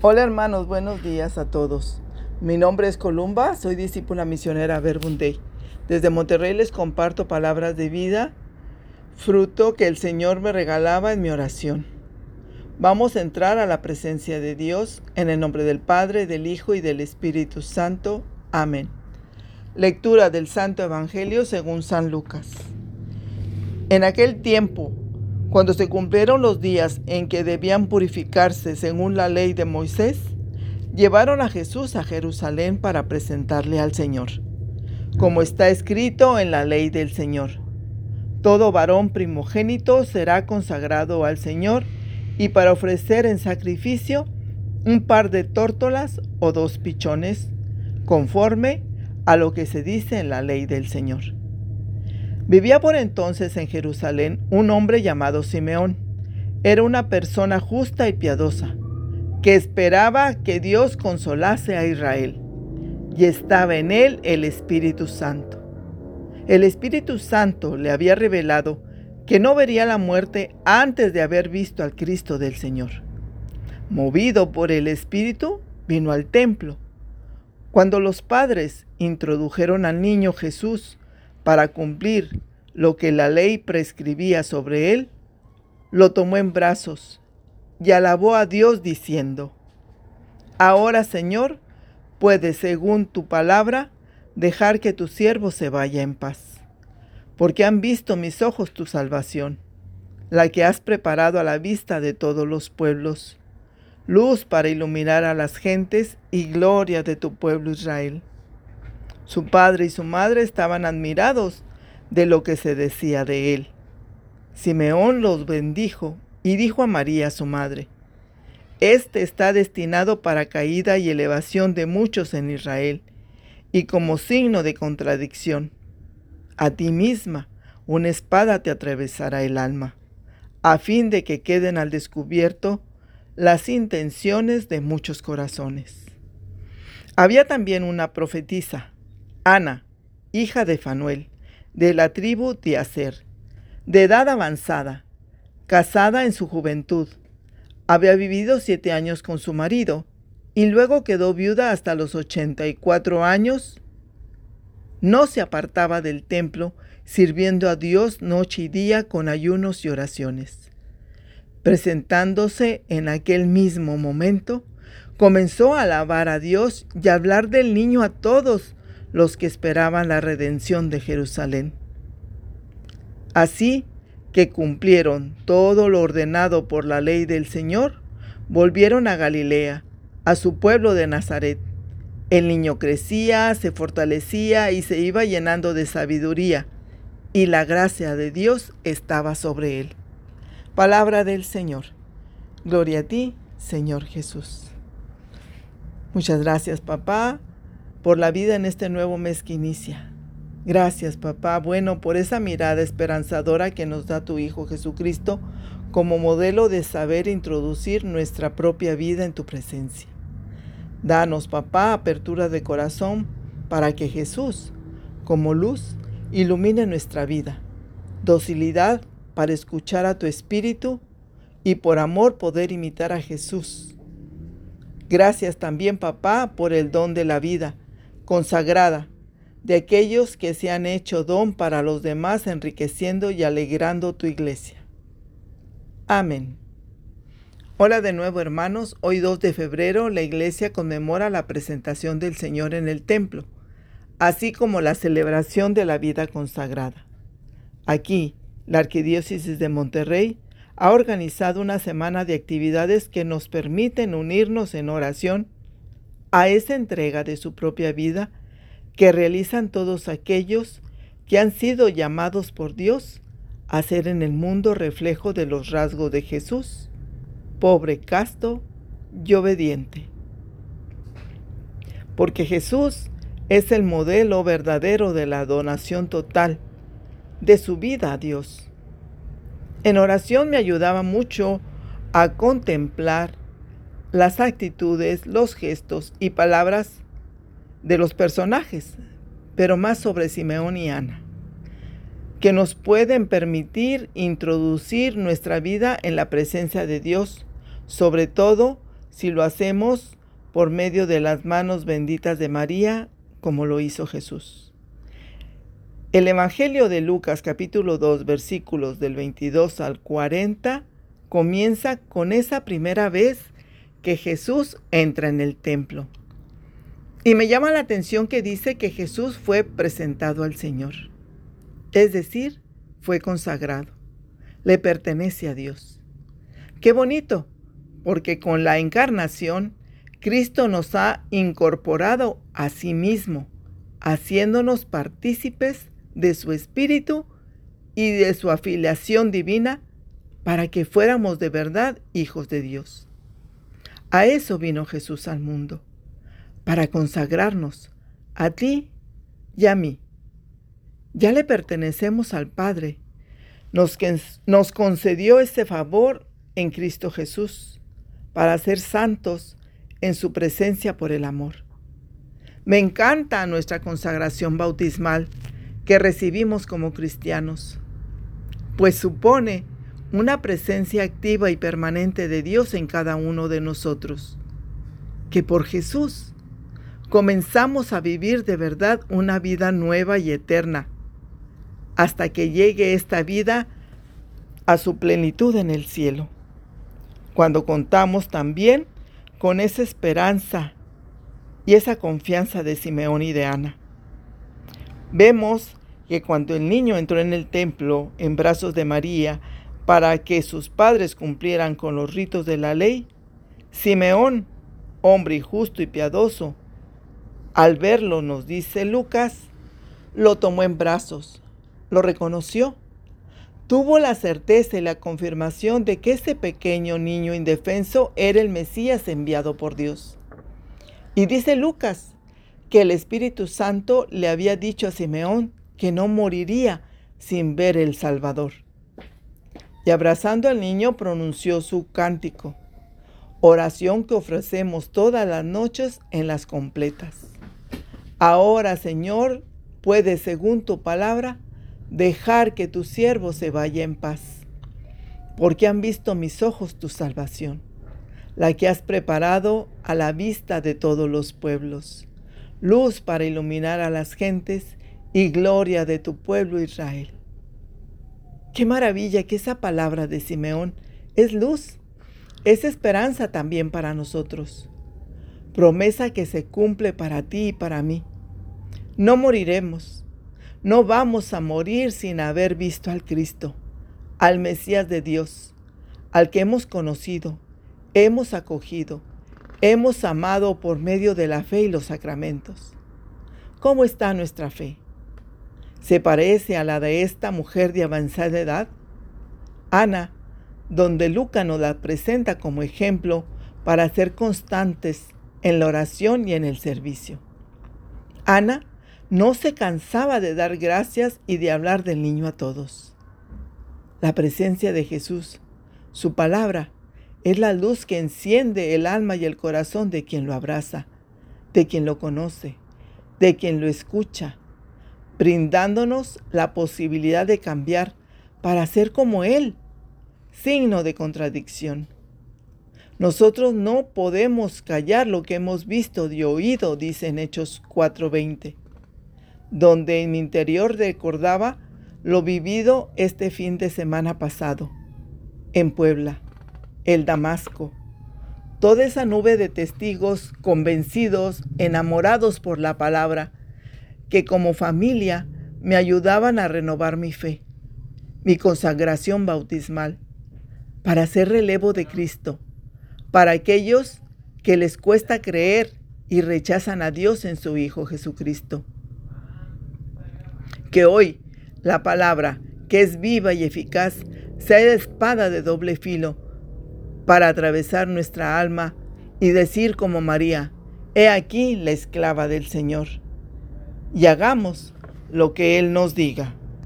Hola hermanos, buenos días a todos. Mi nombre es Columba, soy discípula misionera Verbum Dei. Desde Monterrey les comparto palabras de vida, fruto que el Señor me regalaba en mi oración. Vamos a entrar a la presencia de Dios en el nombre del Padre, del Hijo y del Espíritu Santo. Amén. Lectura del Santo Evangelio según San Lucas. En aquel tiempo, cuando se cumplieron los días en que debían purificarse según la ley de Moisés, llevaron a Jesús a Jerusalén para presentarle al Señor, como está escrito en la ley del Señor. Todo varón primogénito será consagrado al Señor y para ofrecer en sacrificio un par de tórtolas o dos pichones, conforme a lo que se dice en la ley del Señor. Vivía por entonces en Jerusalén un hombre llamado Simeón. Era una persona justa y piadosa, que esperaba que Dios consolase a Israel, y estaba en él el Espíritu Santo. El Espíritu Santo le había revelado que no vería la muerte antes de haber visto al Cristo del Señor. Movido por el Espíritu, vino al templo. Cuando los padres introdujeron al niño Jesús para cumplir lo que la ley prescribía sobre él, lo tomó en brazos y alabó a Dios diciendo, Ahora Señor, puedes, según tu palabra, dejar que tu siervo se vaya en paz, porque han visto mis ojos tu salvación, la que has preparado a la vista de todos los pueblos, luz para iluminar a las gentes y gloria de tu pueblo Israel. Su padre y su madre estaban admirados de lo que se decía de él. Simeón los bendijo y dijo a María su madre, Este está destinado para caída y elevación de muchos en Israel, y como signo de contradicción. A ti misma una espada te atravesará el alma, a fin de que queden al descubierto las intenciones de muchos corazones. Había también una profetisa, Ana, hija de Fanuel, de la tribu de Aser, de edad avanzada, casada en su juventud. Había vivido siete años con su marido y luego quedó viuda hasta los ochenta y cuatro años. No se apartaba del templo, sirviendo a Dios noche y día con ayunos y oraciones. Presentándose en aquel mismo momento, comenzó a alabar a Dios y a hablar del niño a todos los que esperaban la redención de Jerusalén. Así que cumplieron todo lo ordenado por la ley del Señor, volvieron a Galilea, a su pueblo de Nazaret. El niño crecía, se fortalecía y se iba llenando de sabiduría, y la gracia de Dios estaba sobre él. Palabra del Señor. Gloria a ti, Señor Jesús. Muchas gracias, papá por la vida en este nuevo mes que inicia. Gracias, papá, bueno, por esa mirada esperanzadora que nos da tu Hijo Jesucristo como modelo de saber introducir nuestra propia vida en tu presencia. Danos, papá, apertura de corazón para que Jesús, como luz, ilumine nuestra vida, docilidad para escuchar a tu Espíritu y por amor poder imitar a Jesús. Gracias también, papá, por el don de la vida consagrada, de aquellos que se han hecho don para los demás, enriqueciendo y alegrando tu iglesia. Amén. Hola de nuevo hermanos, hoy 2 de febrero la iglesia conmemora la presentación del Señor en el templo, así como la celebración de la vida consagrada. Aquí, la Arquidiócesis de Monterrey ha organizado una semana de actividades que nos permiten unirnos en oración a esa entrega de su propia vida que realizan todos aquellos que han sido llamados por Dios a ser en el mundo reflejo de los rasgos de Jesús, pobre, casto y obediente. Porque Jesús es el modelo verdadero de la donación total de su vida a Dios. En oración me ayudaba mucho a contemplar las actitudes, los gestos y palabras de los personajes, pero más sobre Simeón y Ana, que nos pueden permitir introducir nuestra vida en la presencia de Dios, sobre todo si lo hacemos por medio de las manos benditas de María, como lo hizo Jesús. El Evangelio de Lucas capítulo 2 versículos del 22 al 40 comienza con esa primera vez que Jesús entra en el templo. Y me llama la atención que dice que Jesús fue presentado al Señor. Es decir, fue consagrado. Le pertenece a Dios. Qué bonito, porque con la encarnación, Cristo nos ha incorporado a sí mismo, haciéndonos partícipes de su Espíritu y de su afiliación divina para que fuéramos de verdad hijos de Dios. A eso vino Jesús al mundo, para consagrarnos a ti y a mí. Ya le pertenecemos al Padre. Nos, nos concedió ese favor en Cristo Jesús para ser santos en su presencia por el amor. Me encanta nuestra consagración bautismal que recibimos como cristianos, pues supone una presencia activa y permanente de Dios en cada uno de nosotros. Que por Jesús comenzamos a vivir de verdad una vida nueva y eterna, hasta que llegue esta vida a su plenitud en el cielo. Cuando contamos también con esa esperanza y esa confianza de Simeón y de Ana. Vemos que cuando el niño entró en el templo en brazos de María, para que sus padres cumplieran con los ritos de la ley, Simeón, hombre justo y piadoso, al verlo, nos dice Lucas, lo tomó en brazos, lo reconoció, tuvo la certeza y la confirmación de que ese pequeño niño indefenso era el Mesías enviado por Dios. Y dice Lucas que el Espíritu Santo le había dicho a Simeón que no moriría sin ver el Salvador y abrazando al niño pronunció su cántico, oración que ofrecemos todas las noches en las completas. Ahora, Señor, puedes, según tu palabra, dejar que tu siervo se vaya en paz, porque han visto mis ojos tu salvación, la que has preparado a la vista de todos los pueblos, luz para iluminar a las gentes y gloria de tu pueblo Israel. Qué maravilla que esa palabra de Simeón es luz, es esperanza también para nosotros. Promesa que se cumple para ti y para mí. No moriremos, no vamos a morir sin haber visto al Cristo, al Mesías de Dios, al que hemos conocido, hemos acogido, hemos amado por medio de la fe y los sacramentos. ¿Cómo está nuestra fe? Se parece a la de esta mujer de avanzada edad? Ana, donde Luca nos la presenta como ejemplo para ser constantes en la oración y en el servicio. Ana no se cansaba de dar gracias y de hablar del niño a todos. La presencia de Jesús, su palabra, es la luz que enciende el alma y el corazón de quien lo abraza, de quien lo conoce, de quien lo escucha, brindándonos la posibilidad de cambiar para ser como Él, signo de contradicción. Nosotros no podemos callar lo que hemos visto y oído, dice en Hechos 4:20, donde en mi interior recordaba lo vivido este fin de semana pasado, en Puebla, el Damasco, toda esa nube de testigos convencidos, enamorados por la palabra, que como familia me ayudaban a renovar mi fe, mi consagración bautismal, para hacer relevo de Cristo, para aquellos que les cuesta creer y rechazan a Dios en su Hijo Jesucristo. Que hoy la palabra, que es viva y eficaz, sea espada de doble filo para atravesar nuestra alma y decir como María, He aquí la esclava del Señor y hagamos lo que Él nos diga.